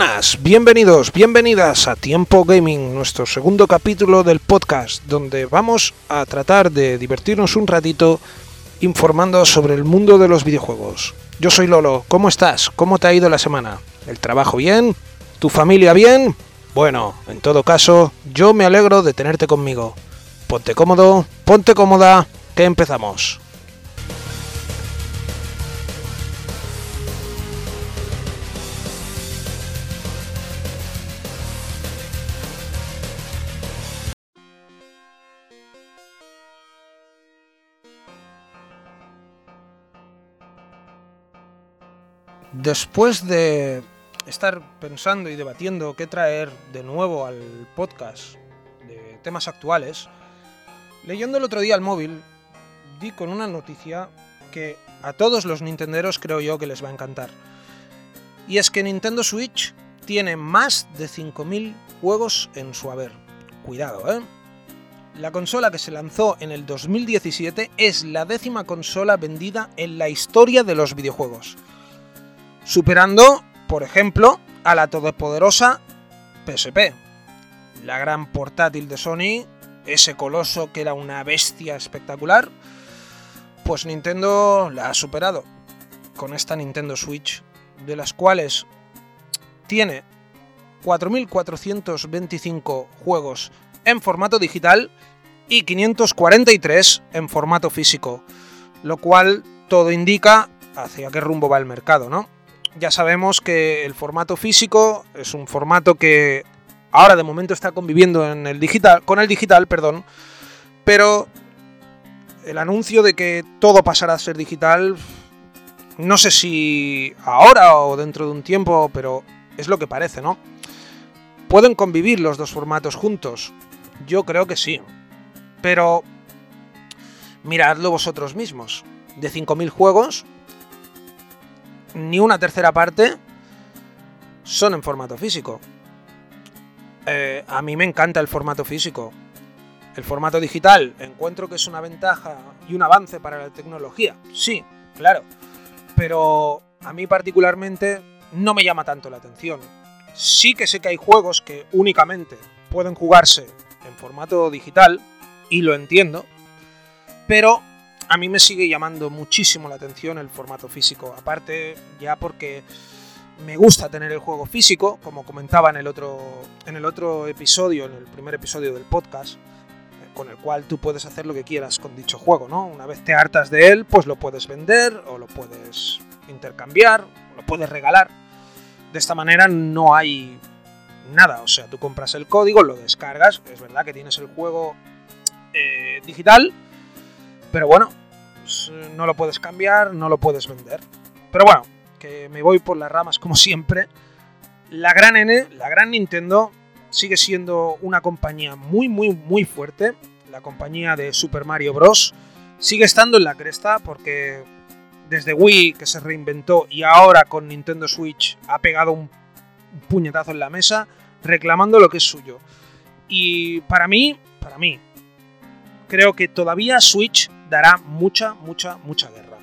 buenas, bienvenidos, bienvenidas a Tiempo Gaming, nuestro segundo capítulo del podcast, donde vamos a tratar de divertirnos un ratito informando sobre el mundo de los videojuegos. Yo soy Lolo, ¿cómo estás? ¿Cómo te ha ido la semana? ¿El trabajo bien? ¿Tu familia bien? Bueno, en todo caso, yo me alegro de tenerte conmigo. Ponte cómodo, ponte cómoda, que empezamos. Después de estar pensando y debatiendo qué traer de nuevo al podcast de temas actuales, leyendo el otro día el móvil, di con una noticia que a todos los nintenderos creo yo que les va a encantar. Y es que Nintendo Switch tiene más de 5.000 juegos en su haber. Cuidado, ¿eh? La consola que se lanzó en el 2017 es la décima consola vendida en la historia de los videojuegos superando, por ejemplo, a la todopoderosa PSP, la gran portátil de Sony, ese coloso que era una bestia espectacular, pues Nintendo la ha superado con esta Nintendo Switch, de las cuales tiene 4.425 juegos en formato digital y 543 en formato físico, lo cual todo indica hacia qué rumbo va el mercado, ¿no? Ya sabemos que el formato físico es un formato que ahora de momento está conviviendo en el digital, con el digital, perdón, pero el anuncio de que todo pasará a ser digital, no sé si ahora o dentro de un tiempo, pero es lo que parece, ¿no? ¿Pueden convivir los dos formatos juntos? Yo creo que sí. Pero miradlo vosotros mismos. De 5.000 juegos, ni una tercera parte son en formato físico. Eh, a mí me encanta el formato físico. El formato digital encuentro que es una ventaja y un avance para la tecnología. Sí, claro. Pero a mí particularmente no me llama tanto la atención. Sí que sé que hay juegos que únicamente pueden jugarse en formato digital, y lo entiendo, pero a mí me sigue llamando muchísimo la atención el formato físico. Aparte, ya porque me gusta tener el juego físico, como comentaba en el otro, en el otro episodio, en el primer episodio del podcast, eh, con el cual tú puedes hacer lo que quieras con dicho juego, ¿no? Una vez te hartas de él, pues lo puedes vender o lo puedes intercambiar, o lo puedes regalar. De esta manera no hay nada, o sea, tú compras el código, lo descargas, es verdad que tienes el juego eh, digital, pero bueno, pues, eh, no lo puedes cambiar, no lo puedes vender. Pero bueno, que me voy por las ramas como siempre. La gran N, la gran Nintendo, sigue siendo una compañía muy, muy, muy fuerte. La compañía de Super Mario Bros. Sigue estando en la cresta porque desde Wii, que se reinventó, y ahora con Nintendo Switch ha pegado un puñetazo en la mesa reclamando lo que es suyo. Y para mí, para mí, creo que todavía Switch dará mucha, mucha, mucha guerra.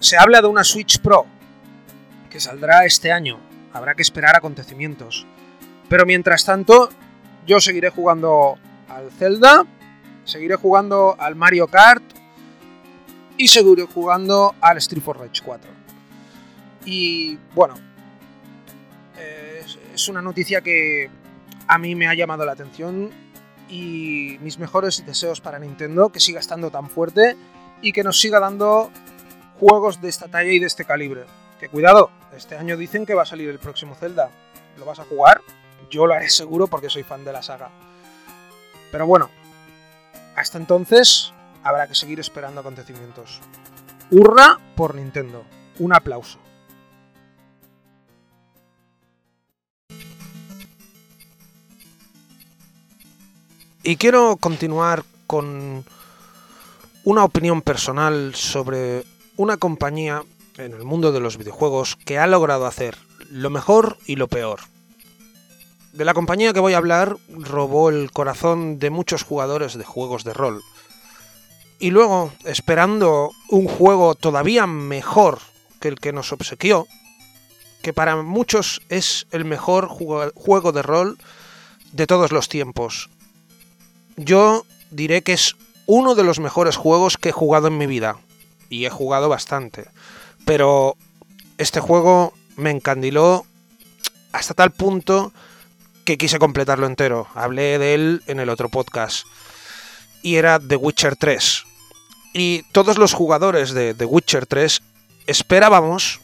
Se habla de una Switch Pro que saldrá este año. Habrá que esperar acontecimientos. Pero mientras tanto, yo seguiré jugando al Zelda, seguiré jugando al Mario Kart y seguiré jugando al Street for Rage 4. Y bueno, es una noticia que a mí me ha llamado la atención y mis mejores deseos para Nintendo, que siga estando tan fuerte y que nos siga dando juegos de esta talla y de este calibre. Que cuidado, este año dicen que va a salir el próximo Zelda. ¿Lo vas a jugar? Yo lo haré seguro porque soy fan de la saga. Pero bueno, hasta entonces habrá que seguir esperando acontecimientos. Hurra por Nintendo. Un aplauso. Y quiero continuar con una opinión personal sobre una compañía en el mundo de los videojuegos que ha logrado hacer lo mejor y lo peor. De la compañía que voy a hablar robó el corazón de muchos jugadores de juegos de rol. Y luego, esperando un juego todavía mejor que el que nos obsequió, que para muchos es el mejor juego de rol de todos los tiempos. Yo diré que es uno de los mejores juegos que he jugado en mi vida. Y he jugado bastante. Pero este juego me encandiló hasta tal punto que quise completarlo entero. Hablé de él en el otro podcast. Y era The Witcher 3. Y todos los jugadores de The Witcher 3 esperábamos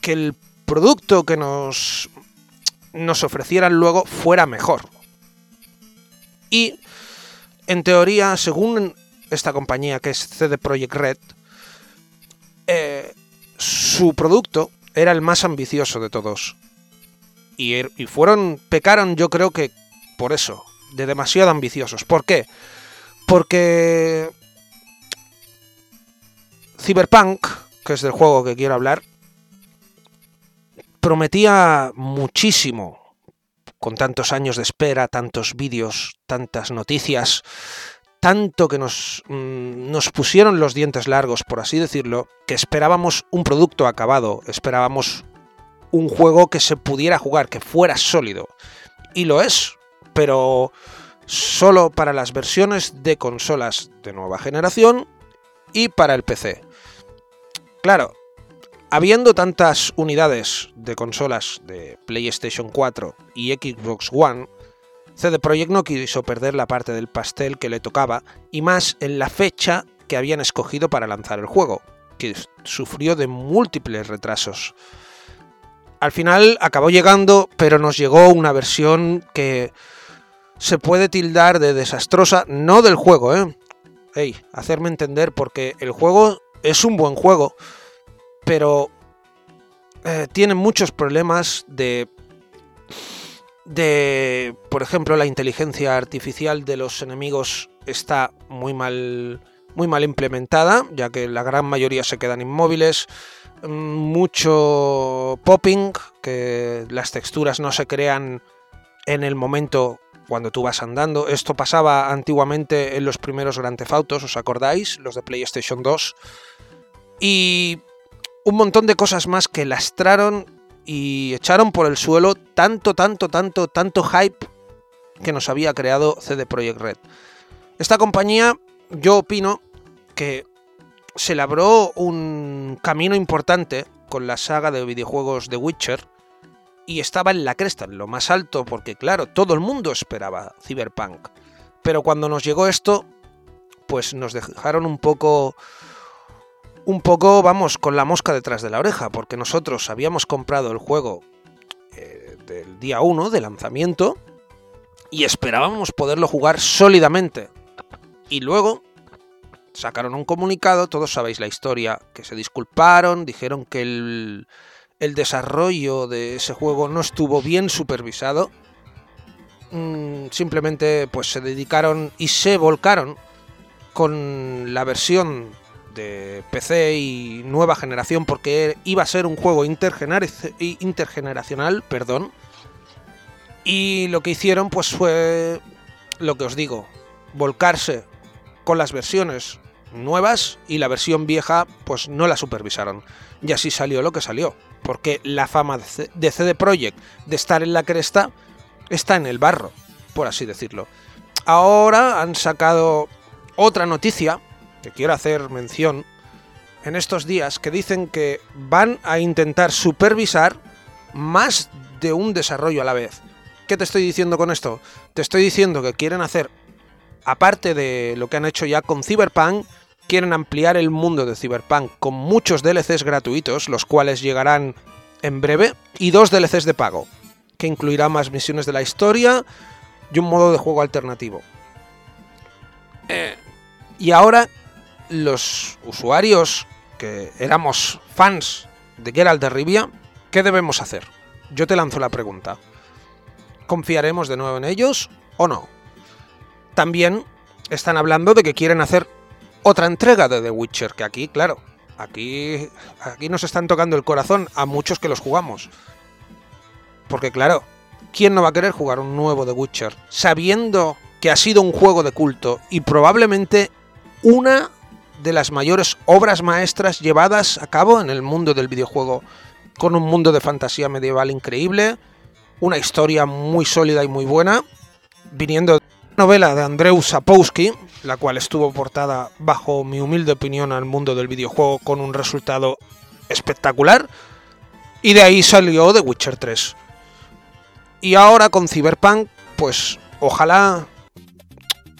que el producto que nos, nos ofrecieran luego fuera mejor. Y en teoría, según esta compañía que es CD Projekt Red, eh, su producto era el más ambicioso de todos. Y, er, y, fueron, pecaron yo creo que por eso, de demasiado ambiciosos. ¿Por qué? Porque Cyberpunk, que es del juego que quiero hablar, prometía muchísimo con tantos años de espera, tantos vídeos, tantas noticias, tanto que nos, mm, nos pusieron los dientes largos, por así decirlo, que esperábamos un producto acabado, esperábamos un juego que se pudiera jugar, que fuera sólido. Y lo es, pero solo para las versiones de consolas de nueva generación y para el PC. Claro, Habiendo tantas unidades de consolas de PlayStation 4 y Xbox One, CD Projekt no quiso perder la parte del pastel que le tocaba, y más en la fecha que habían escogido para lanzar el juego, que sufrió de múltiples retrasos. Al final acabó llegando, pero nos llegó una versión que se puede tildar de desastrosa, no del juego, ¿eh? Ey, hacerme entender porque el juego es un buen juego, pero eh, tiene muchos problemas de de, por ejemplo, la inteligencia artificial de los enemigos está muy mal, muy mal implementada, ya que la gran mayoría se quedan inmóviles. Mucho popping, que las texturas no se crean en el momento cuando tú vas andando. Esto pasaba antiguamente en los primeros Grand Theft Autos, ¿os acordáis? Los de PlayStation 2. Y un montón de cosas más que lastraron y echaron por el suelo tanto, tanto, tanto, tanto hype que nos había creado CD Projekt Red. Esta compañía, yo opino que se labró un camino importante con la saga de videojuegos de Witcher y estaba en la cresta, en lo más alto, porque claro, todo el mundo esperaba Cyberpunk. Pero cuando nos llegó esto, pues nos dejaron un poco un poco, vamos, con la mosca detrás de la oreja, porque nosotros habíamos comprado el juego eh, del día 1 de lanzamiento y esperábamos poderlo jugar sólidamente. Y luego sacaron un comunicado, todos sabéis la historia, que se disculparon, dijeron que el, el desarrollo de ese juego no estuvo bien supervisado. Mm, simplemente pues se dedicaron y se volcaron con la versión de PC y nueva generación porque iba a ser un juego intergeneracional, perdón. Y lo que hicieron pues fue lo que os digo, volcarse con las versiones nuevas y la versión vieja pues no la supervisaron. Y así salió lo que salió, porque la fama de CD Projekt de estar en la cresta está en el barro, por así decirlo. Ahora han sacado otra noticia que quiero hacer mención en estos días que dicen que van a intentar supervisar más de un desarrollo a la vez. ¿Qué te estoy diciendo con esto? Te estoy diciendo que quieren hacer, aparte de lo que han hecho ya con Cyberpunk, quieren ampliar el mundo de Cyberpunk con muchos DLCs gratuitos, los cuales llegarán en breve, y dos DLCs de pago, que incluirán más misiones de la historia y un modo de juego alternativo. Eh, y ahora los usuarios que éramos fans de Geralt de Rivia, ¿qué debemos hacer? Yo te lanzo la pregunta. ¿Confiaremos de nuevo en ellos o no? También están hablando de que quieren hacer otra entrega de The Witcher, que aquí, claro, aquí, aquí nos están tocando el corazón a muchos que los jugamos. Porque claro, ¿quién no va a querer jugar un nuevo The Witcher? Sabiendo que ha sido un juego de culto y probablemente una de las mayores obras maestras llevadas a cabo en el mundo del videojuego con un mundo de fantasía medieval increíble, una historia muy sólida y muy buena, viniendo de una novela de Andreu Sapowski, la cual estuvo portada bajo mi humilde opinión al mundo del videojuego con un resultado espectacular, y de ahí salió The Witcher 3. Y ahora con Cyberpunk, pues ojalá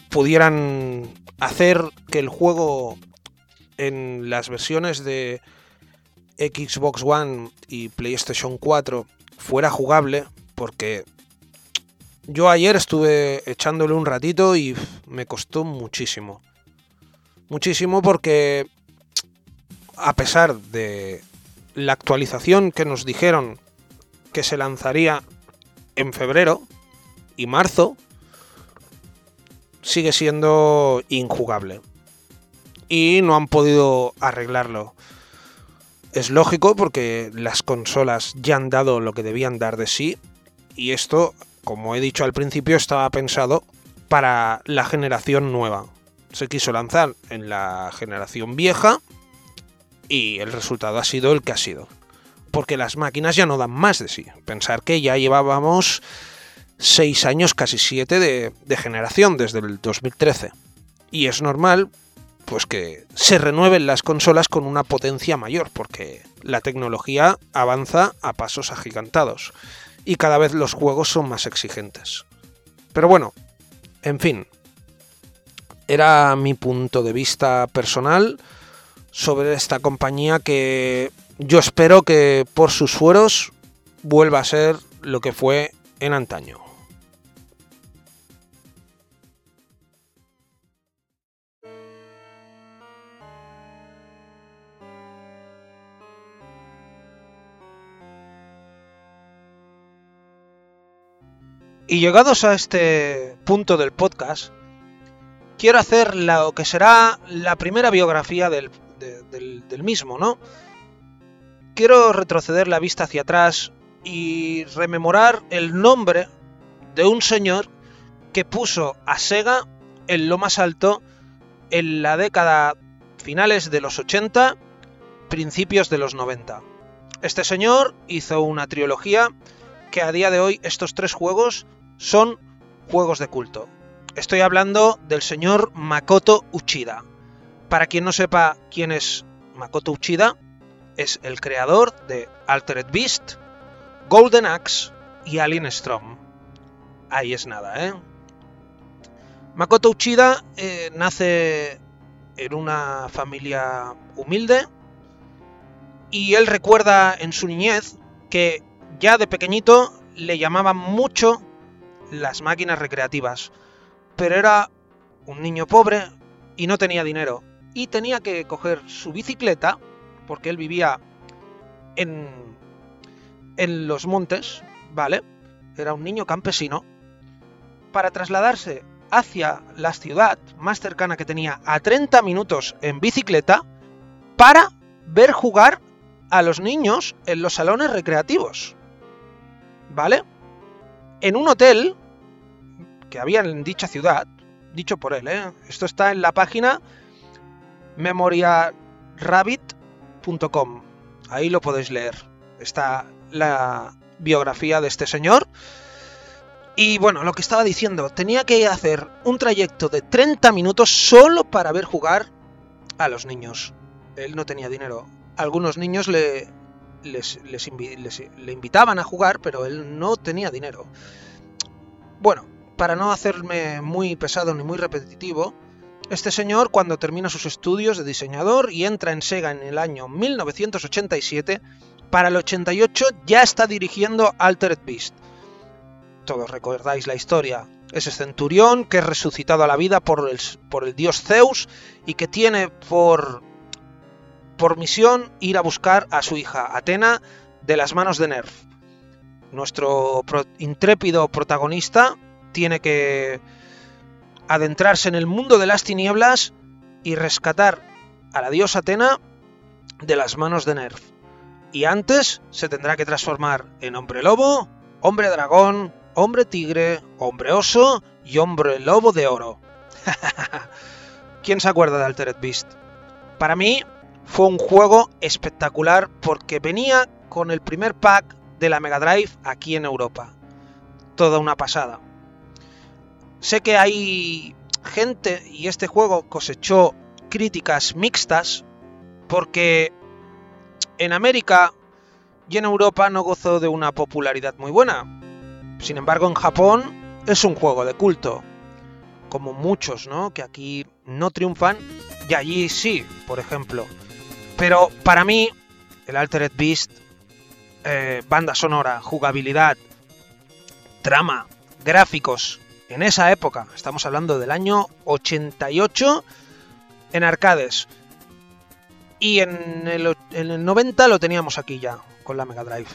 pudieran hacer que el juego en las versiones de Xbox One y PlayStation 4 fuera jugable, porque yo ayer estuve echándole un ratito y me costó muchísimo. Muchísimo porque a pesar de la actualización que nos dijeron que se lanzaría en febrero y marzo, sigue siendo injugable. Y no han podido arreglarlo. Es lógico porque las consolas ya han dado lo que debían dar de sí. Y esto, como he dicho al principio, estaba pensado para la generación nueva. Se quiso lanzar en la generación vieja y el resultado ha sido el que ha sido. Porque las máquinas ya no dan más de sí. Pensar que ya llevábamos 6 años, casi 7 de, de, generación desde el 2013. Y es normal pues que se renueven las consolas con una potencia mayor, porque la tecnología avanza a pasos agigantados y cada vez los juegos son más exigentes. Pero bueno, en fin, era mi punto de vista personal sobre esta compañía que yo espero que por sus fueros vuelva a ser lo que fue en antaño. Y llegados a este punto del podcast, quiero hacer lo que será la primera biografía del, del, mismo, ¿no? Quiero retroceder la vista hacia atrás y rememorar el nombre de un señor que puso a Sega en lo más alto en la década finales de los 80, principios de los 90. Este señor hizo una trilogía que a día de hoy estos tres juegos son juegos de culto. Estoy hablando del señor Makoto Uchida. Para quien no sepa quién es Makoto Uchida, es el creador de Altered Beast, Golden Axe y Alien Storm. Ahí es nada, ¿eh? Makoto Uchida eh, nace en una familia humilde y él recuerda en su niñez que ya de pequeñito le llamaban mucho las máquinas recreativas. Pero era un niño pobre y no tenía dinero. Y tenía que coger su bicicleta, porque él vivía en, en los montes, ¿vale? Era un niño campesino, para trasladarse hacia la ciudad más cercana que tenía a 30 minutos en bicicleta para ver jugar a los niños en los salones recreativos. ¿Vale? en un hotel que había en dicha ciudad, dicho por él, ¿eh? esto está en la página memoriarabbit.com, ahí lo podéis leer, está la biografía de este señor. Y bueno, lo que estaba diciendo, tenía que hacer un trayecto de 30 minutos solo para ver jugar a los niños. Él no tenía dinero. Algunos niños le, les, le invitaban a jugar, pero él no tenía dinero. Bueno, para no hacerme muy pesado ni muy repetitivo, este señor cuando termina sus estudios de diseñador y entra en Sega en el año 1987, para el 88 ya está dirigiendo Altered Beast. Todos recordáis la historia. Es ese centurión que es resucitado a la vida por el, dios Zeus y que tiene por misión ir a buscar a su hija Atena de las manos de Nerf. Nuestro intrépido protagonista tiene que adentrarse en el mundo de las tinieblas y rescatar a la diosa Atena de las manos de Nerf. Y antes se tendrá que transformar en hombre lobo, hombre dragón, hombre tigre, hombre oso y hombre lobo de oro. ¿Quién se acuerda de Altered Beast? Para mí, fue un juego espectacular porque venía con el primer pack de la Mega Drive aquí en Europa. Toda una pasada. Sé que hay gente y este juego cosechó críticas mixtas porque en América y en Europa no gozó de una popularidad muy buena. Sin embargo, en Japón es un juego de culto, como muchos, ¿no? Que aquí no triunfan y allí sí, por ejemplo. Pero para mí, el Altered Beast, eh, banda sonora, jugabilidad, trama, gráficos, en esa época, estamos hablando del año 88, en arcades. Y en el, en el 90 lo teníamos aquí ya, con la Mega Drive.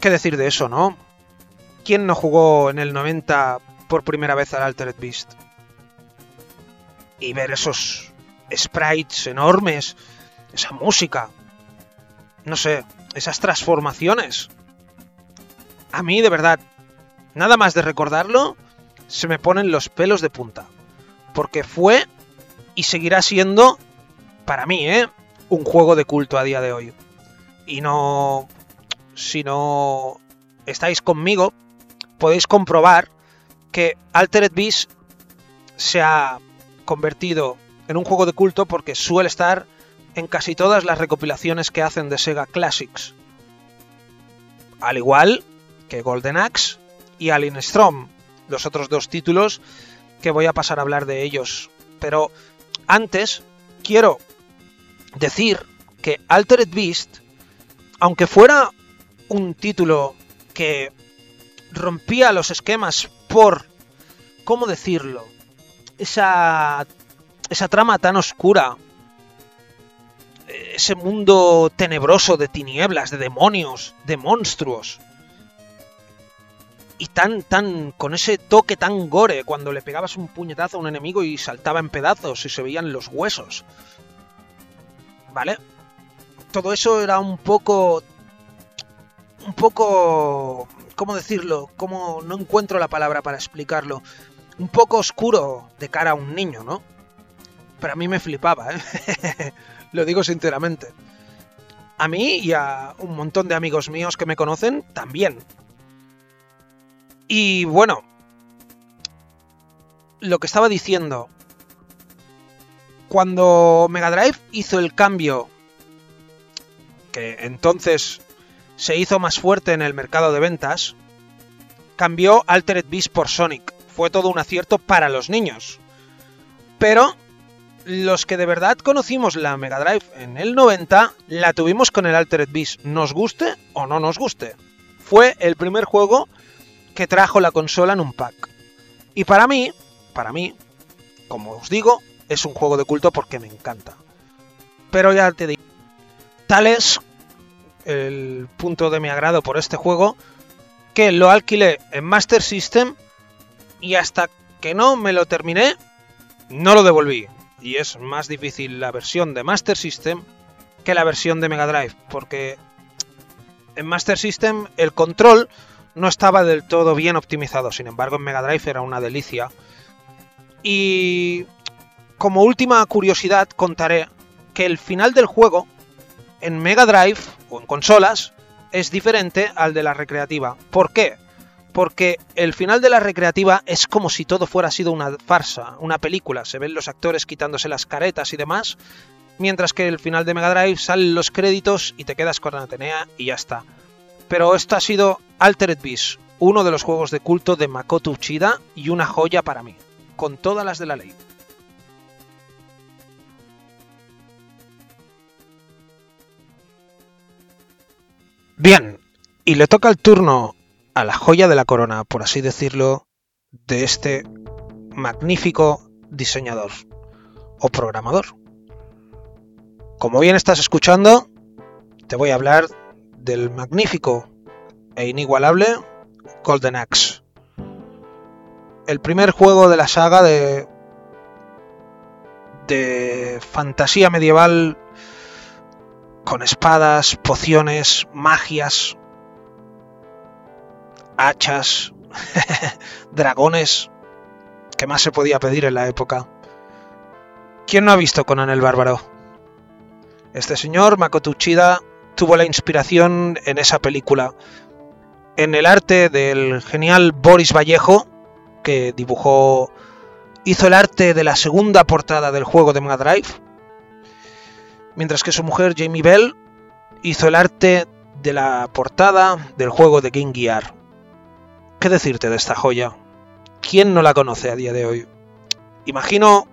¿Qué decir de eso, no? ¿Quién no jugó en el 90 por primera vez al Altered Beast? Y ver esos sprites enormes, esa música, no sé, esas transformaciones. A mí, de verdad, nada más de recordarlo, se me ponen los pelos de punta. Porque fue y seguirá siendo, para mí, ¿eh? un juego de culto a día de hoy. Y no... Si no estáis conmigo, podéis comprobar que Altered Beast se ha convertido en un juego de culto porque suele estar en casi todas las recopilaciones que hacen de Sega Classics. Al igual que Golden Axe y Alien Storm, los otros dos títulos que voy a pasar a hablar de ellos. Pero antes quiero decir que Altered Beast, aunque fuera un título que rompía los esquemas por, ¿cómo decirlo? Esa, esa trama tan oscura, ese mundo tenebroso de tinieblas, de demonios, de monstruos. Y tan, tan, con ese toque tan gore, cuando le pegabas un puñetazo a un enemigo y saltaba en pedazos y se veían los huesos. ¿Vale? Todo eso era un poco... Un poco ¿cómo decirlo? ¿Cómo no encuentro la palabra para explicarlo? Un poco oscuro de cara a un niño, ¿no? Pero a mí me flipaba, ¿eh? Lo digo sinceramente. A mí y a un montón de amigos míos que me conocen también. Y bueno, lo que estaba diciendo, cuando Mega Drive hizo el cambio, que entonces se hizo más fuerte en el mercado de ventas, cambió Altered Beast por Sonic. Fue todo un acierto para los niños. Pero los que de verdad conocimos la Mega Drive en el 90, la tuvimos con el Altered Beast, nos guste o no nos guste. Fue el primer juego que trajo la consola en un pack. Y para mí, para mí, como os digo, es un juego de culto porque me encanta. Pero ya te digo, tales el punto de mi agrado por este juego, que lo alquilé en Master System y hasta que no me lo terminé, no lo devolví. Y es más difícil la versión de Master System que la versión de Mega Drive, porque en Master System el control no estaba del todo bien optimizado, sin embargo en Mega Drive era una delicia. Y como última curiosidad contaré que el final del juego en Mega Drive o en consolas es diferente al de la recreativa. ¿Por qué? Porque el final de la recreativa es como si todo fuera sido una farsa, una película. Se ven los actores quitándose las caretas y demás. Mientras que el final de Mega Drive salen los créditos y te quedas con Atenea y ya está. Pero esto ha sido Altered Beast, uno de los juegos de culto de Makoto Uchida y una joya para mí, con todas las de la ley. Bien, y le toca el turno a la joya de la corona, por así decirlo, de este magnífico diseñador o programador. Como bien estás escuchando, te voy a hablar del magnífico e inigualable Golden Axe. El primer juego de la saga de de fantasía medieval con espadas, pociones, magias, hachas, dragones. ¿Qué más se podía pedir en la época? ¿Quién no ha visto Conan el Bárbaro? Este señor, Makoto Uchida, tuvo la inspiración en esa película, en el arte del genial Boris Vallejo, que dibujó, hizo el arte de la segunda portada del juego de Mega Drive, mientras que su mujer Jamie Bell hizo el arte de la portada del juego de Game Gear. ¿Qué decirte de esta joya? ¿Quién no la conoce a día de hoy? Imagino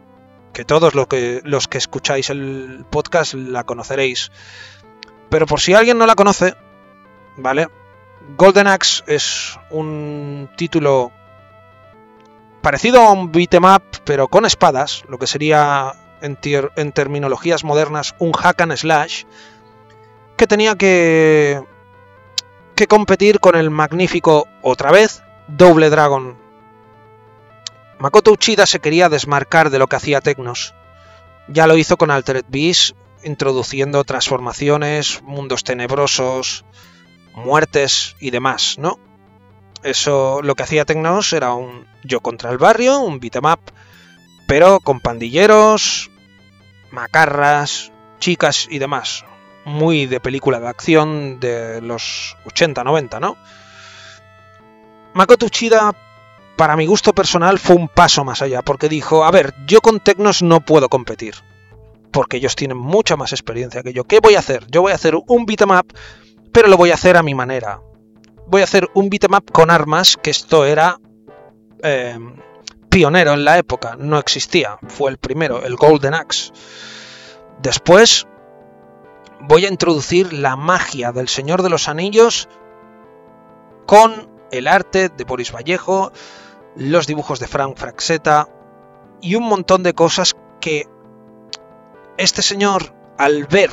que todos los que, los que escucháis el podcast la conoceréis. Pero por si alguien no la conoce, ¿vale? Golden Axe es un título parecido a un beat'em up, pero con espadas, lo que sería en, terminologías modernas un hack and slash, que tenía que, que competir con el magnífico, otra vez, Double Dragon. Makoto Uchida se quería desmarcar de lo que hacía Tecnos. Ya lo hizo con Altered Beast, introduciendo transformaciones, mundos tenebrosos, muertes y demás, ¿no? Eso lo que hacía Tecnos era un yo contra el barrio, un beat'em up, pero con pandilleros, macarras, chicas y demás. Muy de película de acción de los 80-90, ¿no? Makoto Uchida, para mi gusto personal, fue un paso más allá, porque dijo, a ver, yo con Tecnos no puedo competir, porque ellos tienen mucha más experiencia que yo. ¿Qué voy a hacer? Yo voy a hacer un beat'em up, pero lo voy a hacer a mi manera. Voy a hacer un beat'em up con armas, que esto era eh, pionero en la época, no existía, fue el primero, el Golden Axe. Después voy a introducir la magia del Señor de los Anillos con el arte de Boris Vallejo, los dibujos de Frank Fraxeta y un montón de cosas que este señor, al ver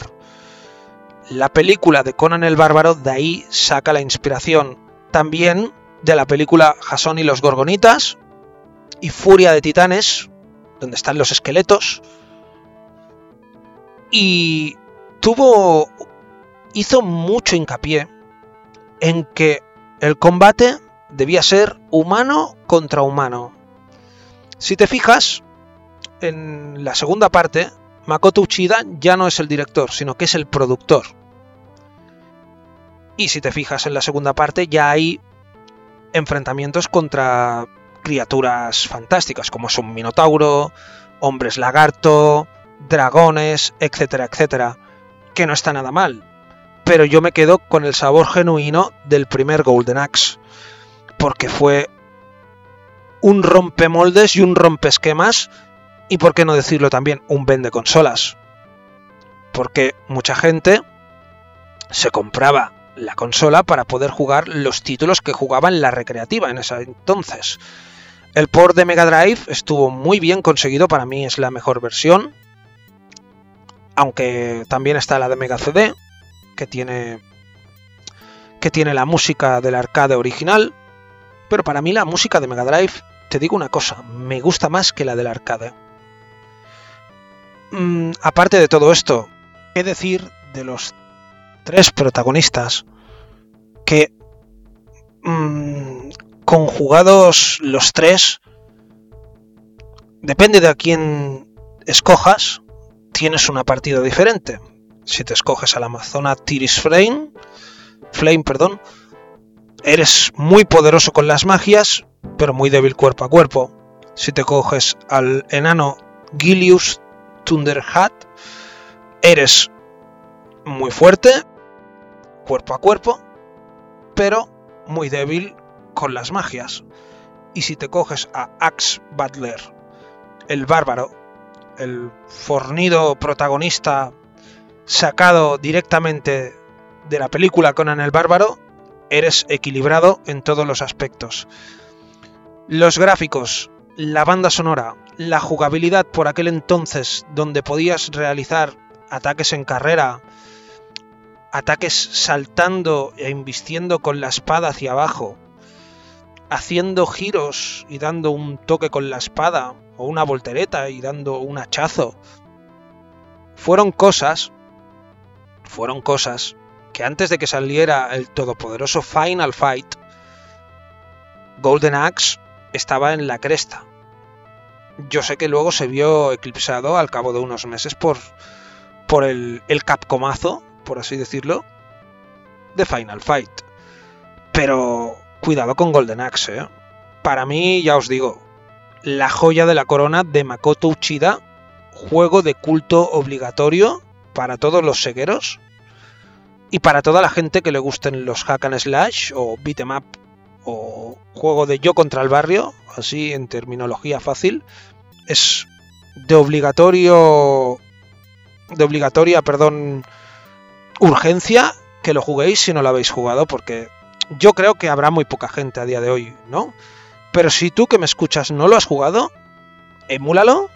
la película de Conan el Bárbaro, de ahí saca la inspiración también de la película Jason y los Gorgonitas y Furia de Titanes, donde están los esqueletos. Y tuvo. hizo mucho hincapié en que el combate debía ser humano contra humano. Si te fijas, en la segunda parte, Makoto Uchida ya no es el director, sino que es el productor. Y si te fijas en la segunda parte, ya hay enfrentamientos contra criaturas fantásticas, como son Minotauro, hombres lagarto, dragones, etcétera, etcétera, que no está nada mal pero yo me quedo con el sabor genuino del primer Golden Axe, porque fue un rompemoldes y un rompesquemas, y por qué no decirlo también, un vende consolas. Porque mucha gente se compraba la consola para poder jugar los títulos que jugaba en la recreativa en ese entonces. El port de Mega Drive estuvo muy bien conseguido, para mí es la mejor versión. Aunque también está la de Mega CD, que tiene que tiene la música del arcade original, pero para mí la música de Mega Drive, te digo una cosa, me gusta más que la del arcade. Mm, aparte de todo esto, ¿qué decir de los tres protagonistas que mm, conjugados los tres, depende de a quién escojas, tienes una partida diferente si te escoges al Amazona Tiris Flame, Flame, perdón, eres muy poderoso con las magias, pero muy débil cuerpo a cuerpo. Si te coges al enano Gilius Thunderhat, eres muy fuerte, cuerpo a cuerpo, pero muy débil con las magias. Y si te coges a Axe Butler, el bárbaro, el fornido protagonista sacado directamente de la película Conan el Bárbaro, eres equilibrado en todos los aspectos. Los gráficos, la banda sonora, la jugabilidad por aquel entonces donde podías realizar ataques en carrera, ataques saltando e invistiendo con la espada hacia abajo, haciendo giros y dando un toque con la espada o una voltereta y dando un hachazo. Fueron cosas fueron cosas que antes de que saliera el todopoderoso Final Fight, Golden Axe estaba en la cresta. Yo sé que luego se vio eclipsado al cabo de unos meses por, por el, el capcomazo, por así decirlo, de Final Fight. Pero cuidado con Golden Axe, ¿eh? Para mí, ya os digo, la joya de la corona de Makoto Uchida, juego de culto obligatorio para todos los segueros y para toda la gente que le gusten los hack and slash o beat em up o juego de yo contra el barrio, así en terminología fácil, es de obligatorio de obligatoria, perdón, urgencia que lo juguéis si no lo habéis jugado porque yo creo que habrá muy poca gente a día de hoy, ¿no? Pero si tú que me escuchas no lo has jugado, emúlalo,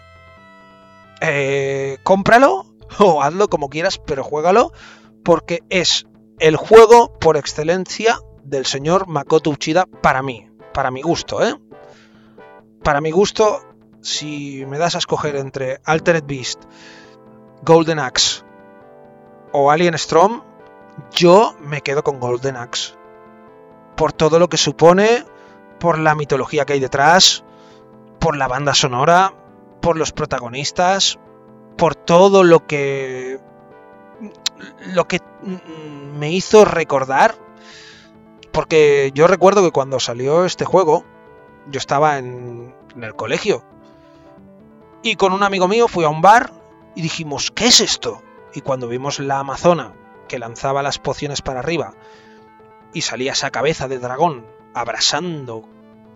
eh, cómpralo o hazlo como quieras, pero juégalo porque es el juego por excelencia del señor Makoto Uchida para mí, para mi gusto, ¿eh? Para mi gusto, si me das a escoger entre Altered Beast, Golden Axe o Alien Storm, yo me quedo con Golden Axe. Por todo lo que supone, por la mitología que hay detrás, por la banda sonora, por los protagonistas, por todo lo que lo que me hizo recordar porque yo recuerdo que cuando salió este juego yo estaba en, en el colegio y con un amigo mío fui a un bar y dijimos ¿qué es esto? y cuando vimos la amazona que lanzaba las pociones para arriba y salía esa cabeza de dragón abrasando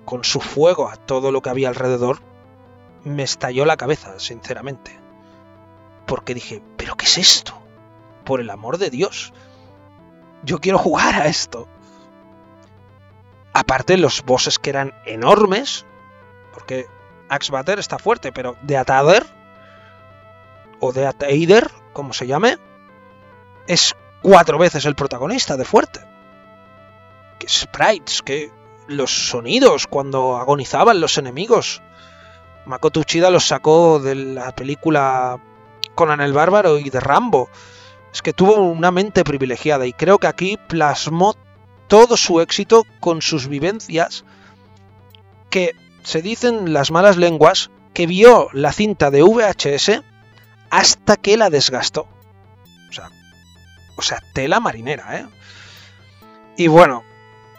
con su fuego a todo lo que había alrededor, me estalló la cabeza, sinceramente. Porque dije, ¿pero qué es esto? Por el amor de Dios. Yo quiero jugar a esto. Aparte los bosses que eran enormes, porque Axe está fuerte, pero de Atader, o de Ateider, como se llame, es cuatro veces el protagonista de fuerte. Sprites, que los sonidos cuando agonizaban los enemigos. Makoto Uchida los sacó de la película Conan el Bárbaro y de Rambo. Es que tuvo una mente privilegiada y creo que aquí plasmó todo su éxito con sus vivencias que se dicen las malas lenguas que vio la cinta de VHS hasta que la desgastó. O sea, o sea tela marinera, ¿eh? Y bueno,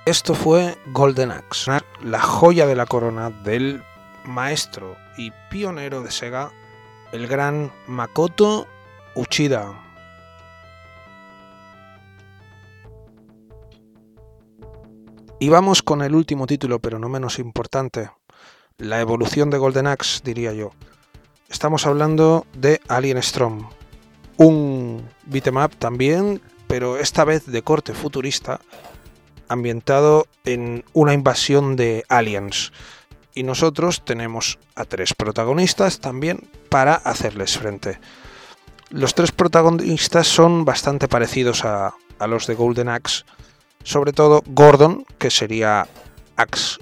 esto fue Golden Axe, la joya de la corona del maestro y pionero de Sega, el gran Makoto Uchida. Y vamos con el último título, pero no menos importante, la evolución de Golden Axe, diría yo. Estamos hablando de Alien Storm, un beatmap también, pero esta vez de corte futurista, ambientado en una invasión de aliens. Y nosotros tenemos a tres protagonistas también para hacerles frente. Los tres protagonistas son bastante parecidos a, los de Golden Axe. Sobre todo Gordon, que sería Axe.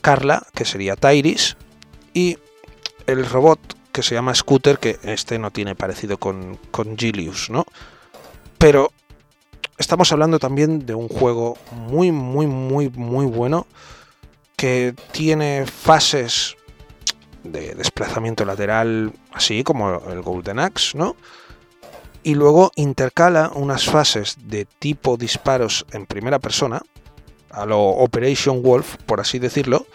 Carla, que sería Tyris. Y el robot que se llama Scooter, que este no tiene parecido con, con Gilius, ¿no? Pero estamos hablando también de un juego muy, muy, muy, muy bueno que tiene fases de desplazamiento lateral, así como el Golden Axe, ¿no? Y luego intercala unas fases de tipo disparos en primera persona, a lo Operation Wolf, por así decirlo,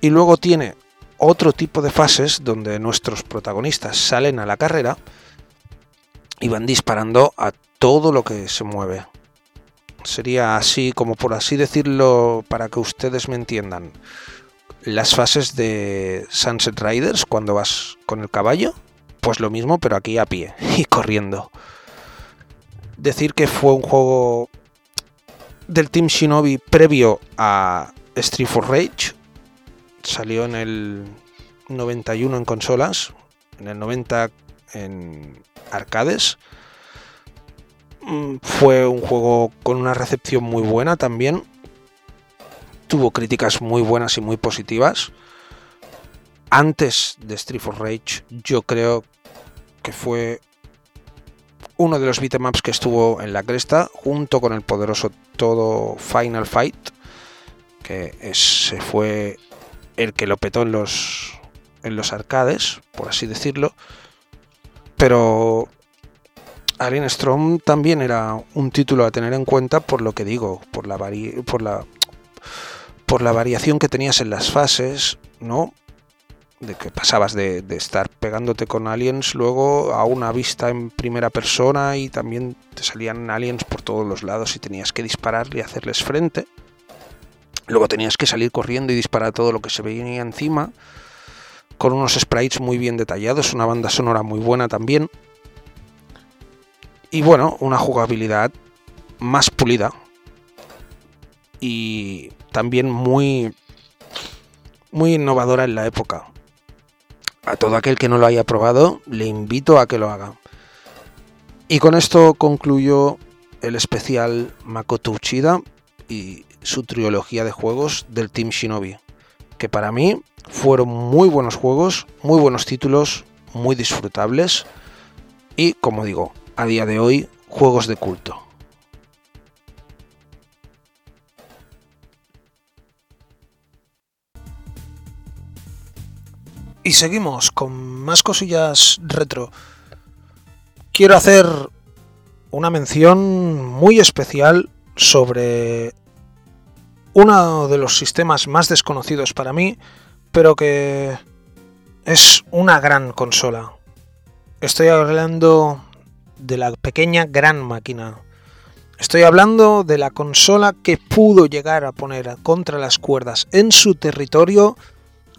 y luego tiene otro tipo de fases donde nuestros protagonistas salen a la carrera y van disparando a todo lo que se mueve. Sería así, como por así decirlo, para que ustedes me entiendan. Las fases de Sunset Riders cuando vas con el caballo, pues lo mismo, pero aquí a pie y corriendo. Decir que fue un juego del Team Shinobi previo a Street for Rage. Salió en el 91 en consolas, en el 90 en arcades fue un juego con una recepción muy buena también. Tuvo críticas muy buenas y muy positivas. Antes de Street for Rage, yo creo que fue uno de los beatemaps que estuvo en la cresta, junto con el poderoso todo Final Fight, que se fue el que lo petó en los, en los arcades, por así decirlo. Pero Alien Storm también era un título a tener en cuenta por lo que digo, por la, por la, por la variación que tenías en las fases, ¿no? De que pasabas de, estar pegándote con aliens luego a una vista en primera persona y también te salían aliens por todos los lados y tenías que disparar y hacerles frente. Luego tenías que salir corriendo y disparar todo lo que se veía encima, con unos sprites muy bien detallados, una banda sonora muy buena también. Y bueno, una jugabilidad más pulida. Y también muy, muy innovadora en la época. A todo aquel que no lo haya probado, le invito a que lo haga. Y con esto concluyo el especial Makoto Uchida y su trilogía de juegos del Team Shinobi, que para mí fueron muy buenos juegos, muy buenos títulos, muy disfrutables y, como digo, a día de hoy juegos de culto. Y seguimos con más cosillas retro. Quiero hacer una mención muy especial sobre uno de los sistemas más desconocidos para mí, pero que es una gran consola. Estoy hablando de la pequeña gran máquina. Estoy hablando de la consola que pudo llegar a poner contra las cuerdas en su territorio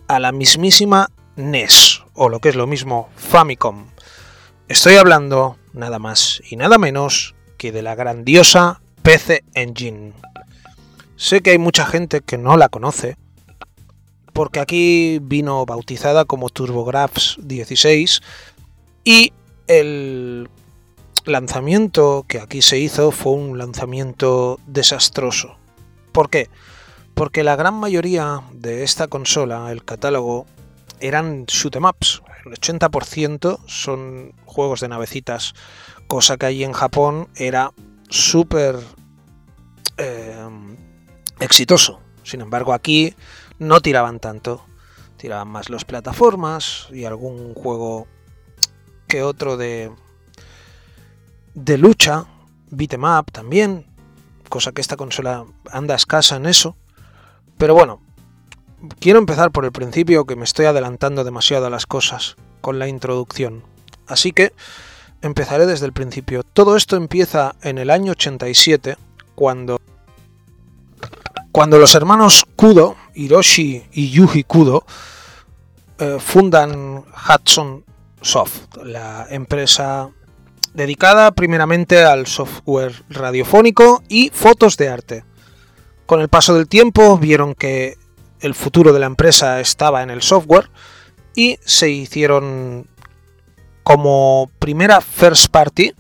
a la mismísima NES, o lo que es lo mismo, Famicom. Estoy hablando nada más y nada menos que de la grandiosa PC Engine. Sé que hay mucha gente que no la conoce, porque aquí vino bautizada como TurboGrafx 16 y el lanzamiento que aquí se hizo fue un lanzamiento desastroso. ¿Por qué? Porque la gran mayoría de esta consola, el catálogo, eran shoot em ups. El 80% son juegos de navecitas, cosa que allí en Japón era súper eh, exitoso. Sin embargo, aquí no tiraban tanto. Tiraban más las plataformas y algún juego que otro de de lucha, beat'em up también, cosa que esta consola anda escasa en eso. Pero bueno, quiero empezar por el principio, que me estoy adelantando demasiado a las cosas con la introducción. Así que empezaré desde el principio. Todo esto empieza en el año 87, cuando, cuando los hermanos Kudo, Hiroshi y Yuji Kudo, eh, fundan Hudson Soft, la empresa dedicada primeramente al software radiofónico y fotos de arte. Con el paso del tiempo vieron que el futuro de la empresa estaba en el software y se hicieron como primera first party,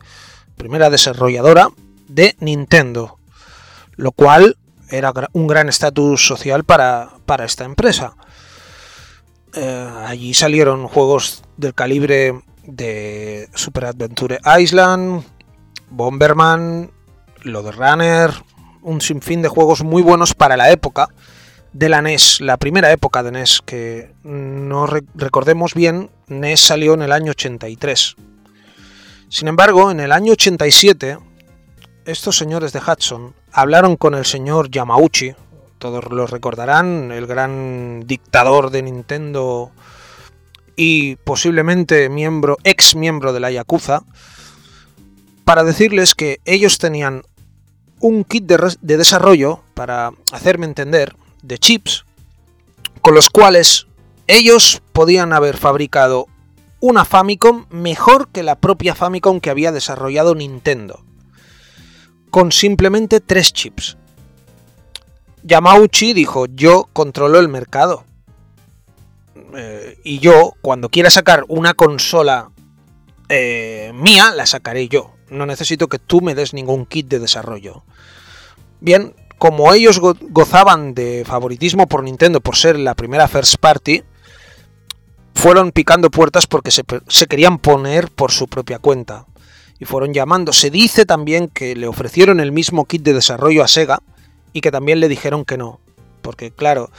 primera desarrolladora de Nintendo, lo cual era un gran estatus social para, esta empresa. Eh, allí salieron juegos del calibre de Super Adventure Island, Bomberman, Runner, un sinfín de juegos muy buenos para la época de la NES, la primera época de NES, que no recordemos bien, NES salió en el año 83. Sin embargo, en el año 87, estos señores de Hudson hablaron con el señor Yamauchi, todos lo recordarán, el gran dictador de Nintendo y posiblemente miembro, ex miembro de la Yakuza, para decirles que ellos tenían un kit de, de desarrollo, para hacerme entender, de chips con los cuales ellos podían haber fabricado una Famicom mejor que la propia Famicom que había desarrollado Nintendo, con simplemente tres chips. Yamauchi dijo, yo controlo el mercado. Eh, y yo, cuando quiera sacar una consola eh, mía, la sacaré yo. No necesito que tú me des ningún kit de desarrollo. Bien, como ellos gozaban de favoritismo por Nintendo por ser la primera first party, fueron picando puertas porque se, querían poner por su propia cuenta. Y fueron llamando. Se dice también que le ofrecieron el mismo kit de desarrollo a Sega y que también le dijeron que no. Porque claro,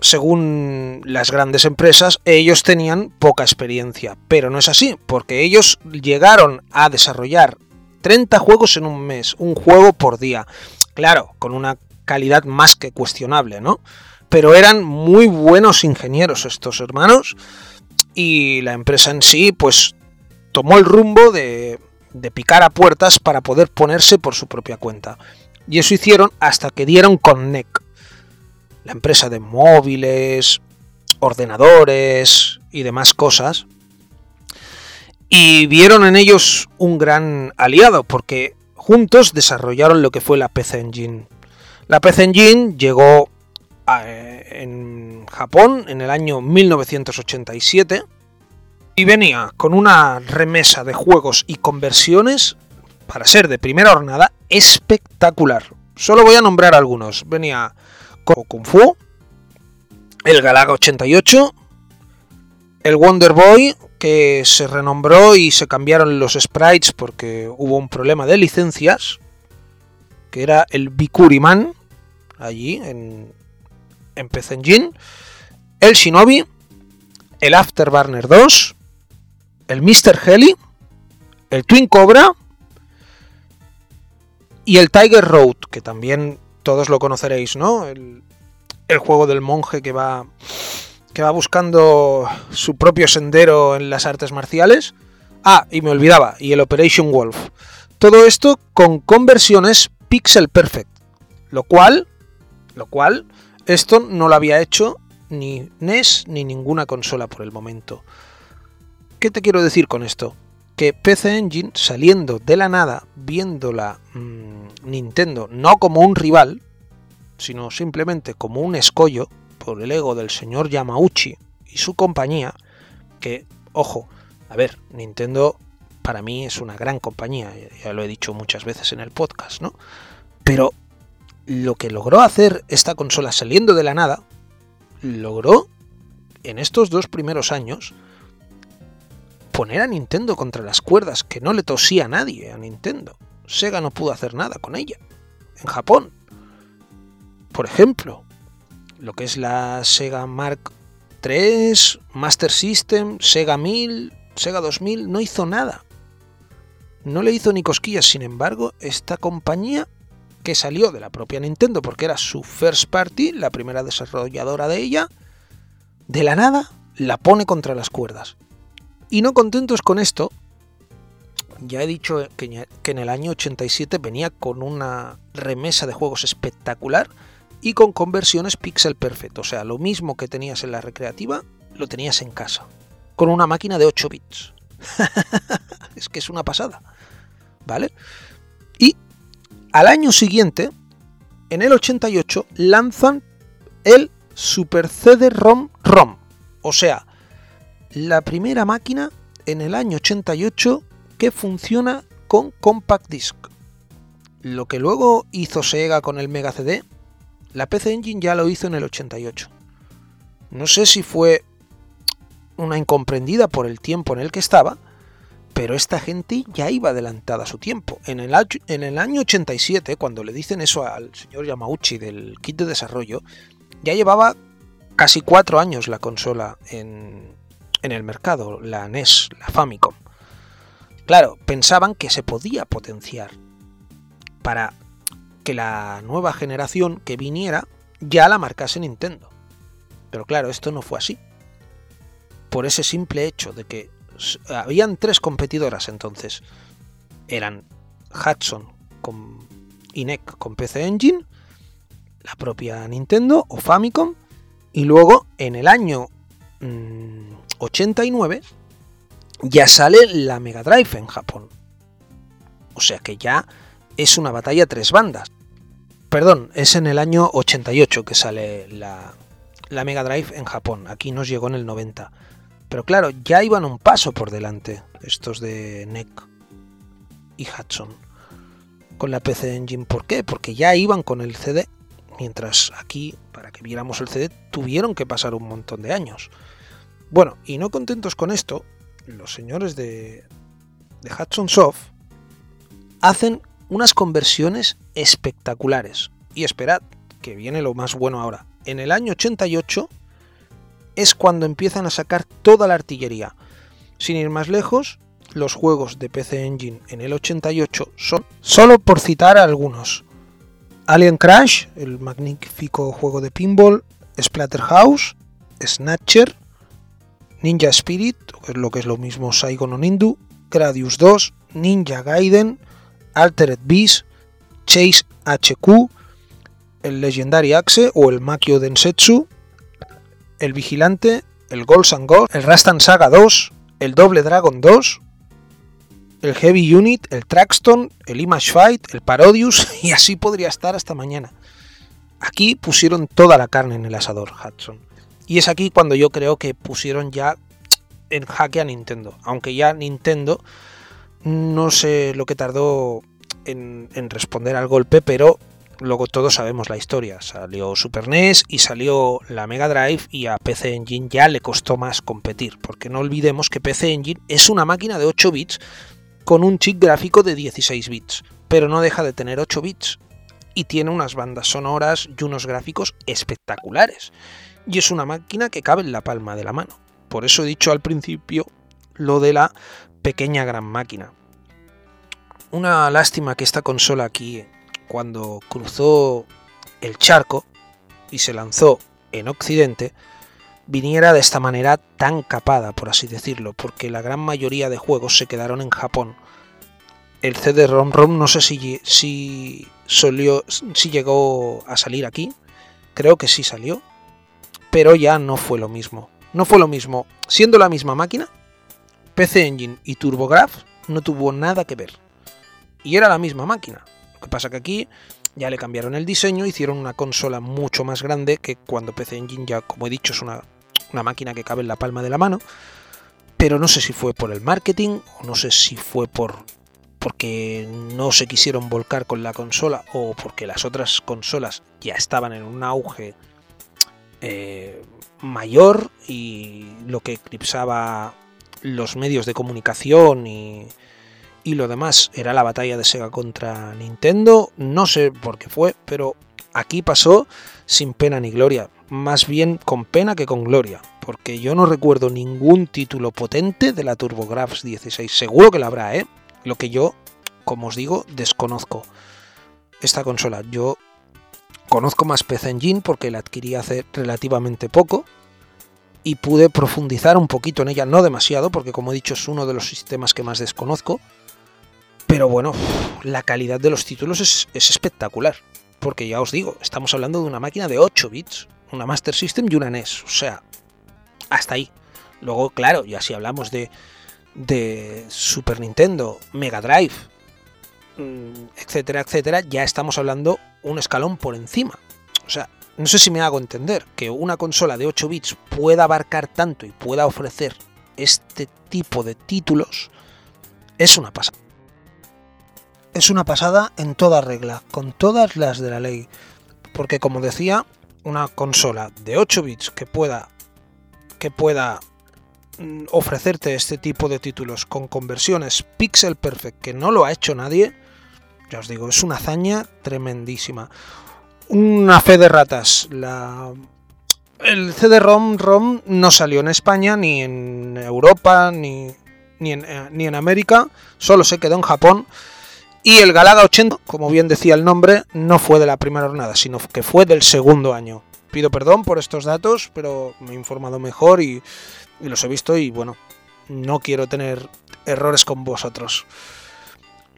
según las grandes empresas, ellos tenían poca experiencia, pero no es así, porque ellos llegaron a desarrollar 30 juegos en un mes, un juego por día. Claro, con una calidad más que cuestionable, ¿no? Pero eran muy buenos ingenieros estos hermanos y la empresa en sí, pues, tomó el rumbo de, de picar a puertas para poder ponerse por su propia cuenta. Y eso hicieron hasta que dieron con NEC, la empresa de móviles, ordenadores y demás cosas, y vieron en ellos un gran aliado, porque juntos desarrollaron lo que fue la PC Engine. La PC Engine llegó en Japón en el año 1987 y venía con una remesa de juegos y conversiones para ser de primera jornada espectacular. Solo voy a nombrar algunos. Venía Kung Fu, el Galaga 88, el Wonder Boy, que se renombró y se cambiaron los sprites porque hubo un problema de licencias, que era el Bikuriman, allí en, en PC el Shinobi, el Afterburner 2, el Mr. Heli, el Twin Cobra y el Tiger Road, que también todos lo conoceréis, ¿no? El, juego del monje que va que va buscando su propio sendero en las artes marciales. Ah, y me olvidaba, y el Operation Wolf. Todo esto con conversiones pixel perfect, lo cual lo cual esto no lo había hecho ni NES ni ninguna consola por el momento. ¿Qué te quiero decir con esto? Que PC Engine, saliendo de la nada, viéndola mmm, Nintendo no como un rival, sino simplemente como un escollo por el ego del señor Yamauchi y su compañía, que, ojo, a ver, Nintendo para mí es una gran compañía, ya lo he dicho muchas veces en el podcast, ¿no? Pero lo que logró hacer esta consola saliendo de la nada, logró en estos dos primeros años poner a Nintendo contra las cuerdas, que no le tosía a nadie a Nintendo. Sega no pudo hacer nada con ella. En Japón. Por ejemplo, lo que es la Sega Mark III, Master System, Sega 1000, Sega 2000, no hizo nada. No le hizo ni cosquillas, sin embargo, esta compañía que salió de la propia Nintendo porque era su first party, la primera desarrolladora de ella, de la nada la pone contra las cuerdas. Y no contentos con esto, ya he dicho que, en el año 87 venía con una remesa de juegos espectacular y con conversiones pixel perfect. O sea, lo mismo que tenías en la recreativa, lo tenías en casa. Con una máquina de 8 bits. es que es una pasada. ¿Vale? Y al año siguiente, en el 88, lanzan el Super CD-ROM ROM. O sea, la primera máquina en el año 88 que funciona con Compact Disc. Lo que luego hizo Sega con el Mega CD, la PC Engine ya lo hizo en el 88. No sé si fue una incomprendida por el tiempo en el que estaba, pero esta gente ya iba adelantada a su tiempo. En el, en el año 87, cuando le dicen eso al señor Yamauchi del kit de desarrollo, ya llevaba casi cuatro años la consola en, en el mercado, la NES, la Famicom. Claro, pensaban que se podía potenciar para que la nueva generación que viniera ya la marcase Nintendo. Pero claro, esto no fue así. Por ese simple hecho de que habían tres competidoras entonces. Eran Hudson con INEC con PC Engine, la propia Nintendo o Famicom, y luego en el año mm, 89 ya sale la Mega Drive en Japón. O sea que ya es una batalla tres bandas. Perdón, es en el año 88 que sale la, la Mega Drive en Japón. Aquí nos llegó en el 90. Pero claro, ya iban un paso por delante estos de NEC y Hudson con la PC Engine. ¿Por qué? Porque ya iban con el CD. Mientras aquí, para que viéramos el CD, tuvieron que pasar un montón de años. Bueno, y no contentos con esto, los señores de, de Hudson Soft hacen unas conversiones espectaculares. Y esperad, que viene lo más bueno ahora. en el año 88 es cuando empiezan a sacar toda la artillería. Sin ir más lejos, los juegos de PC Engine en el 88 son, solo por citar algunos, Alien Crash, el magnífico juego de pinball, Splatterhouse, Snatcher, Ninja Spirit, lo que es lo mismo Saigon o Nindu, Gradius 2, Ninja Gaiden, Altered Beast, Chase HQ, el Legendary Axe o el Makio Densetsu, el Vigilante, el Golds and el Rastan Saga 2, el Doble Dragon 2, el Heavy Unit, el Traxton, el Image Fight, el Parodius y así podría estar hasta mañana. Aquí pusieron toda la carne en el asador, Hudson. Y es aquí cuando yo creo que pusieron ya en jaque a Nintendo. Aunque ya Nintendo no sé lo que tardó en, en responder al golpe, pero luego todos sabemos la historia. Salió Super NES y salió la Mega Drive y a PC Engine ya le costó más competir, porque no olvidemos que PC Engine es una máquina de 8 bits con un chip gráfico de 16 bits, pero no deja de tener 8 bits y tiene unas bandas sonoras y unos gráficos espectaculares. Y es una máquina que cabe en la palma de la mano. Por eso he dicho al principio lo de la pequeña gran máquina. Una lástima que esta consola aquí cuando cruzó el charco y se lanzó en Occidente, viniera de esta manera tan capada, por así decirlo, porque la gran mayoría de juegos se quedaron en Japón. El CD-ROM no sé si, si, si llegó a salir aquí, creo que sí salió, pero ya no fue lo mismo. No fue lo mismo, siendo la misma máquina, PC Engine y TurboGrafx no tuvo nada que ver. Y era la misma máquina, lo que pasa que aquí ya le cambiaron el diseño, hicieron una consola mucho más grande que cuando PC Engine ya, como he dicho, es una, máquina que cabe en la palma de la mano. Pero no sé si fue por el marketing o no sé si fue por porque no se quisieron volcar con la consola o porque las otras consolas ya estaban en un auge eh, mayor y lo que eclipsaba los medios de comunicación y, y lo demás era la batalla de Sega contra Nintendo. No sé por qué fue, pero aquí pasó sin pena ni gloria. Más bien con pena que con gloria. Porque yo no recuerdo ningún título potente de la TurboGrafx 16. Seguro que la habrá, ¿eh? Lo que yo, como os digo, desconozco. Esta consola. Yo conozco más PC Engine porque la adquirí hace relativamente poco. Y pude profundizar un poquito en ella, no demasiado, porque como he dicho es uno de los sistemas que más desconozco pero bueno, la calidad de los títulos es, espectacular. Porque ya os digo, estamos hablando de una máquina de 8 bits, una Master System y una NES. O sea, hasta ahí. Luego, claro, ya si hablamos de, Super Nintendo, Mega Drive, etcétera, etcétera, ya estamos hablando un escalón por encima. O sea, no sé si me hago entender que una consola de 8 bits pueda abarcar tanto y pueda ofrecer este tipo de títulos, es una pasada es una pasada en toda regla, con todas las de la ley. Porque como decía, una consola de 8 bits que pueda que pueda mm, ofrecerte este tipo de títulos con conversiones pixel perfect que no lo ha hecho nadie, ya os digo, es una hazaña tremendísima. Una fe de ratas, la el CD-ROM ROM no salió en España, ni en Europa, ni, ni, en, eh, ni en América, solo se quedó en Japón y el Galaga 80, como bien decía el nombre, no fue de la primera jornada, sino que fue del segundo año. Pido perdón por estos datos, pero me he informado mejor y, los he visto y bueno, no quiero tener errores con vosotros.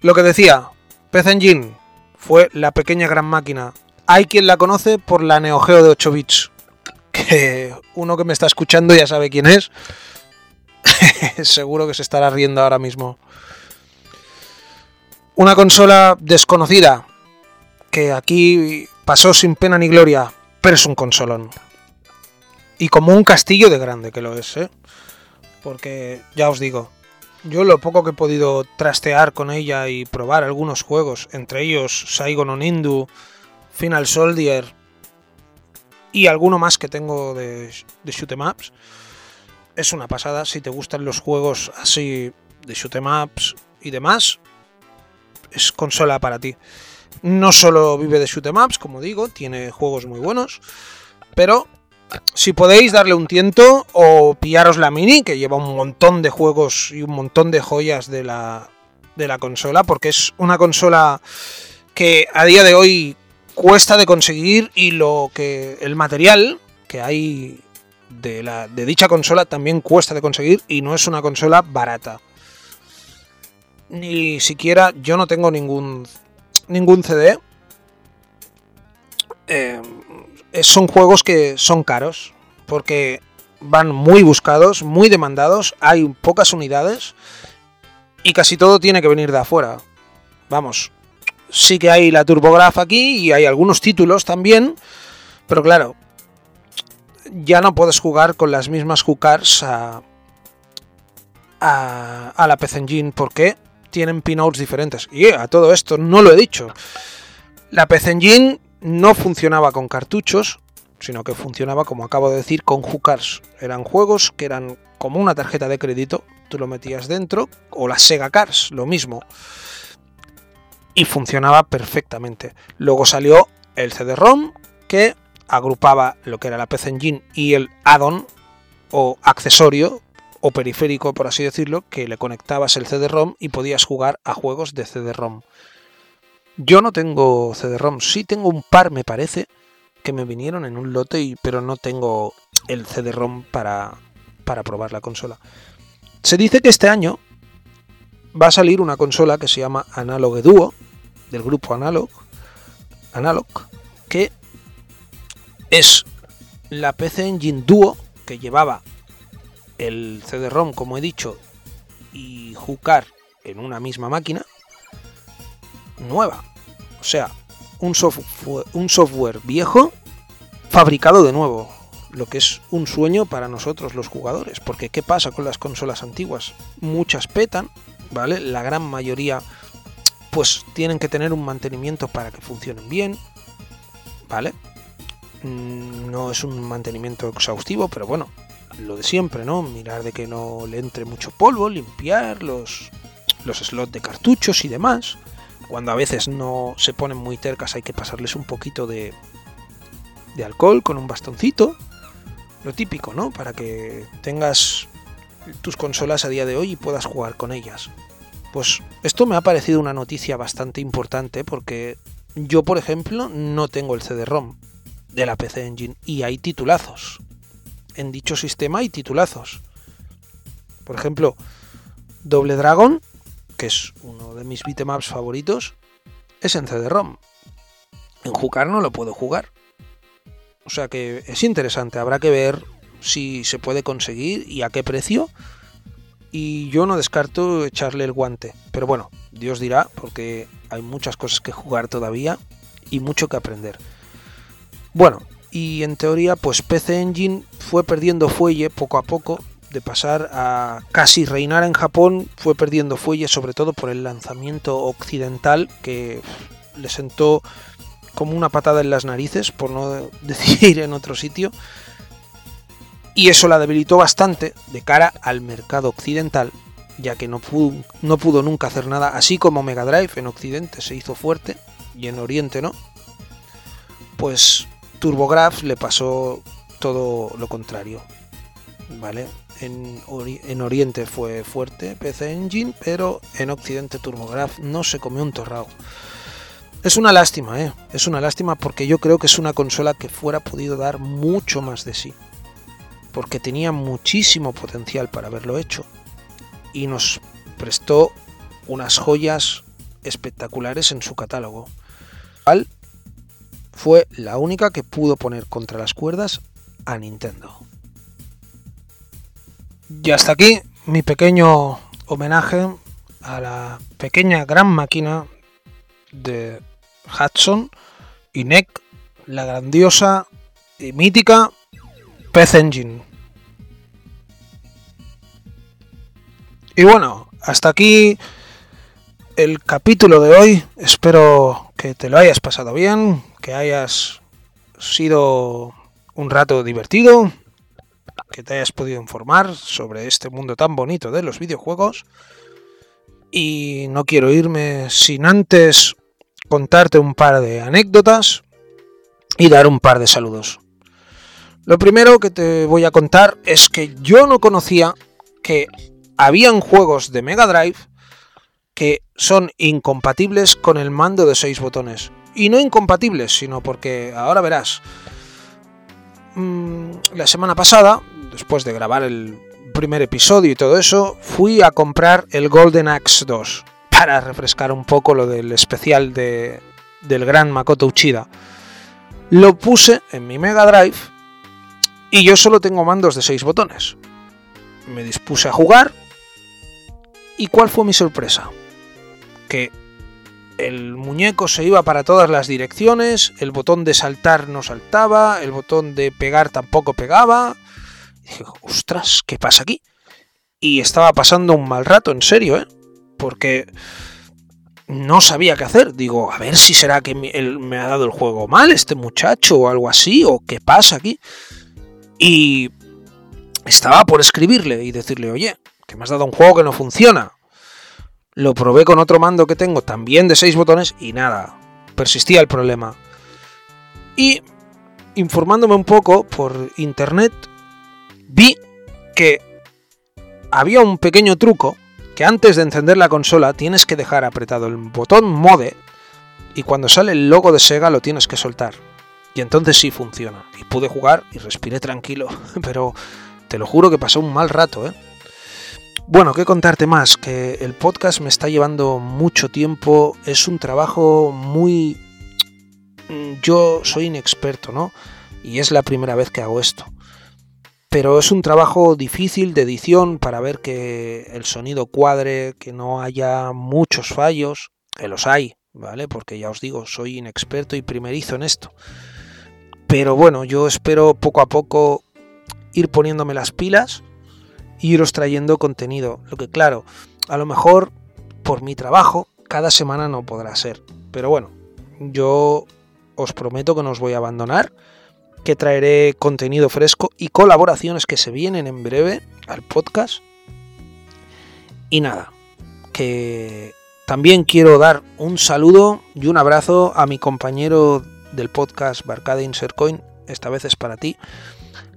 Lo que decía, PC Engine fue la pequeña gran máquina. Hay quien la conoce por la Neo Geo de 8 bits. Que uno que me está escuchando ya sabe quién es. Seguro que se estará riendo ahora mismo. Una consola desconocida que aquí pasó sin pena ni gloria, pero es un consolón. Y como un castillo de grande que lo es, ¿eh? Porque ya os digo, yo lo poco que he podido trastear con ella y probar algunos juegos, entre ellos Saigon Onindu, Final Soldier y alguno más que tengo de, de shoot'em ups, es una pasada. Si te gustan los juegos así de shoot'em ups y demás, es consola para ti. No solo vive de shoot'em ups, como digo, tiene juegos muy buenos, Pero si podéis darle un tiento o pillaros la mini, que lleva un montón de juegos y un montón de joyas de la, de la consola, porque es una consola que a día de hoy cuesta de conseguir y lo que el material que hay de, la, de dicha consola también cuesta de conseguir y no es una consola barata. Ni siquiera yo no tengo ningún ningún CD. Eh, son juegos que son caros porque van muy buscados, muy demandados, hay pocas unidades y casi todo tiene que venir de afuera. Vamos, sí que hay la TurboGraf aquí y hay algunos títulos también, pero claro, ya no puedes jugar con las mismas hookers a, a, la PC porque tienen pinouts diferentes. Y a todo esto no lo he dicho. La PC no funcionaba con cartuchos, sino que funcionaba, como acabo de decir, con hookers. Eran juegos que eran como una tarjeta de crédito, tú lo metías dentro, o las Sega Cars, lo mismo. Y funcionaba perfectamente. Luego salió el CD-ROM, que agrupaba lo que era la PC Engine y el add-on o accesorio o periférico, por así decirlo, que le conectabas el CD-ROM y podías jugar a juegos de CD-ROM. Yo no tengo CD-ROM, sí tengo un par, me parece, que me vinieron en un lote, y, pero no tengo el CD-ROM para, para probar la consola. Se dice que este año va a salir una consola que se llama Analog Duo, del grupo Analog, Analog, que es la PC Engine Duo que llevaba el CD-ROM, como he dicho, y jugar en una misma máquina nueva. O sea, un software, un software viejo fabricado de nuevo. Lo que es un sueño para nosotros los jugadores. Porque ¿qué pasa con las consolas antiguas? Muchas petan, ¿vale? La gran mayoría pues tienen que tener un mantenimiento para que funcionen bien, ¿vale? Mm, no es un mantenimiento exhaustivo, pero bueno, lo de siempre, ¿no? Mirar de que no le entre mucho polvo, limpiar los, los slots de cartuchos y demás. Cuando a veces no se ponen muy tercas hay que pasarles un poquito de, de alcohol con un bastoncito. Lo típico, ¿no? Para que tengas tus consolas a día de hoy y puedas jugar con ellas. Pues esto me ha parecido una noticia bastante importante porque yo, por ejemplo, no tengo el CD-ROM de la PC Engine y hay titulazos. En dicho sistema hay titulazos. Por ejemplo, Doble Dragon, que es uno de mis bitmaps favoritos, es en CD-ROM. En jugar no lo puedo jugar. O sea que es interesante, habrá que ver si se puede conseguir y a qué precio. Y yo no descarto echarle el guante. Pero bueno, Dios dirá, porque hay muchas cosas que jugar todavía y mucho que aprender. Bueno, y en teoría pues PC Engine fue perdiendo fuelle poco a poco, de pasar a casi reinar en Japón, fue perdiendo fuelle sobre todo por el lanzamiento occidental que le sentó como una patada en las narices, por no decir en otro sitio, y eso la debilitó bastante de cara al mercado occidental, ya que no pudo, no pudo nunca hacer nada, así como Mega Drive en Occidente se hizo fuerte y en Oriente no, pues TurboGrafx le pasó todo lo contrario. ¿Vale? En, Oriente fue fuerte PC Engine, pero en Occidente TurboGrafx no se comió un torrao. Es una lástima, ¿eh? Es una lástima porque yo creo que es una consola que fuera podido dar mucho más de sí. Porque tenía muchísimo potencial para haberlo hecho. Y nos prestó unas joyas espectaculares en su catálogo. Al fue la única que pudo poner contra las cuerdas a Nintendo. Y hasta aquí mi pequeño homenaje a la pequeña gran máquina de Hudson y NEC, la grandiosa y mítica PC Engine. Y bueno, hasta aquí el capítulo de hoy. Espero que te lo hayas pasado bien, que hayas sido un rato divertido, que te hayas podido informar sobre este mundo tan bonito de los videojuegos. Y no quiero irme sin antes contarte un par de anécdotas y dar un par de saludos. Lo primero que te voy a contar es que yo no conocía que habían juegos de Mega Drive que son incompatibles con el mando de 6 botones. Y no incompatibles, sino porque ahora verás. Mm, la semana pasada, después de grabar el primer episodio y todo eso, fui a comprar el Golden Axe 2 para refrescar un poco lo del especial de, del gran Makoto Uchida. Lo puse en mi Mega Drive y yo solo tengo mandos de 6 botones. Me dispuse a jugar y ¿cuál fue mi sorpresa? Que el muñeco se iba para todas las direcciones, el botón de saltar no saltaba, el botón de pegar tampoco pegaba. Dije, ostras, ¿qué pasa aquí? Y estaba pasando un mal rato, en serio, ¿eh? Porque no sabía qué hacer. Digo, a ver si será que me ha dado el juego mal este muchacho o algo así, o qué pasa aquí. Y estaba por escribirle y decirle, oye, que me has dado un juego que no funciona. Lo probé con otro mando que tengo, también de 6 botones, y nada, persistía el problema. Y informándome un poco por internet, vi que había un pequeño truco que antes de encender la consola tienes que dejar apretado el botón Mode y cuando sale el logo de Sega lo tienes que soltar. Y entonces sí funciona. Y pude jugar y respiré tranquilo. Pero te lo juro que pasó un mal rato, ¿eh? Bueno, ¿qué contarte más? Que el podcast me está llevando mucho tiempo, es un trabajo muy... Mm, yo soy inexperto, ¿no? Y es la primera vez que hago esto. Pero es un trabajo difícil de edición para ver que el sonido cuadre, que no haya muchos fallos, que los hay, ¿vale? Porque ya os digo, soy inexperto y primerizo en esto. Pero bueno, yo espero poco a poco ir poniéndome las pilas iros trayendo contenido. Lo que claro, a lo mejor por mi trabajo cada semana no podrá ser. Pero bueno, yo os prometo que no os voy a abandonar, que traeré contenido fresco y colaboraciones que se vienen en breve al podcast. Y nada, que también quiero dar un saludo y un abrazo a mi compañero del podcast Barcade Insercoin, esta vez es para ti,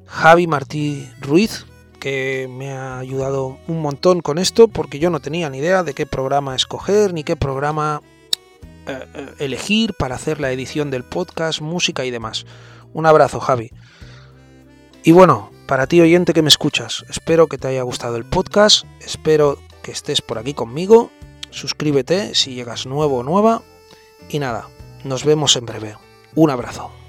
Javi Martí Ruiz, que me ha ayudado un montón con esto porque yo no tenía ni idea de qué programa escoger ni qué programa eh, eh, elegir para hacer la edición del podcast, música y demás. Un abrazo, Javi. Y bueno, para ti oyente que me escuchas, espero que te haya gustado el podcast, espero que estés por aquí conmigo, suscríbete si llegas nuevo o nueva y nada, nos vemos en breve. Un abrazo.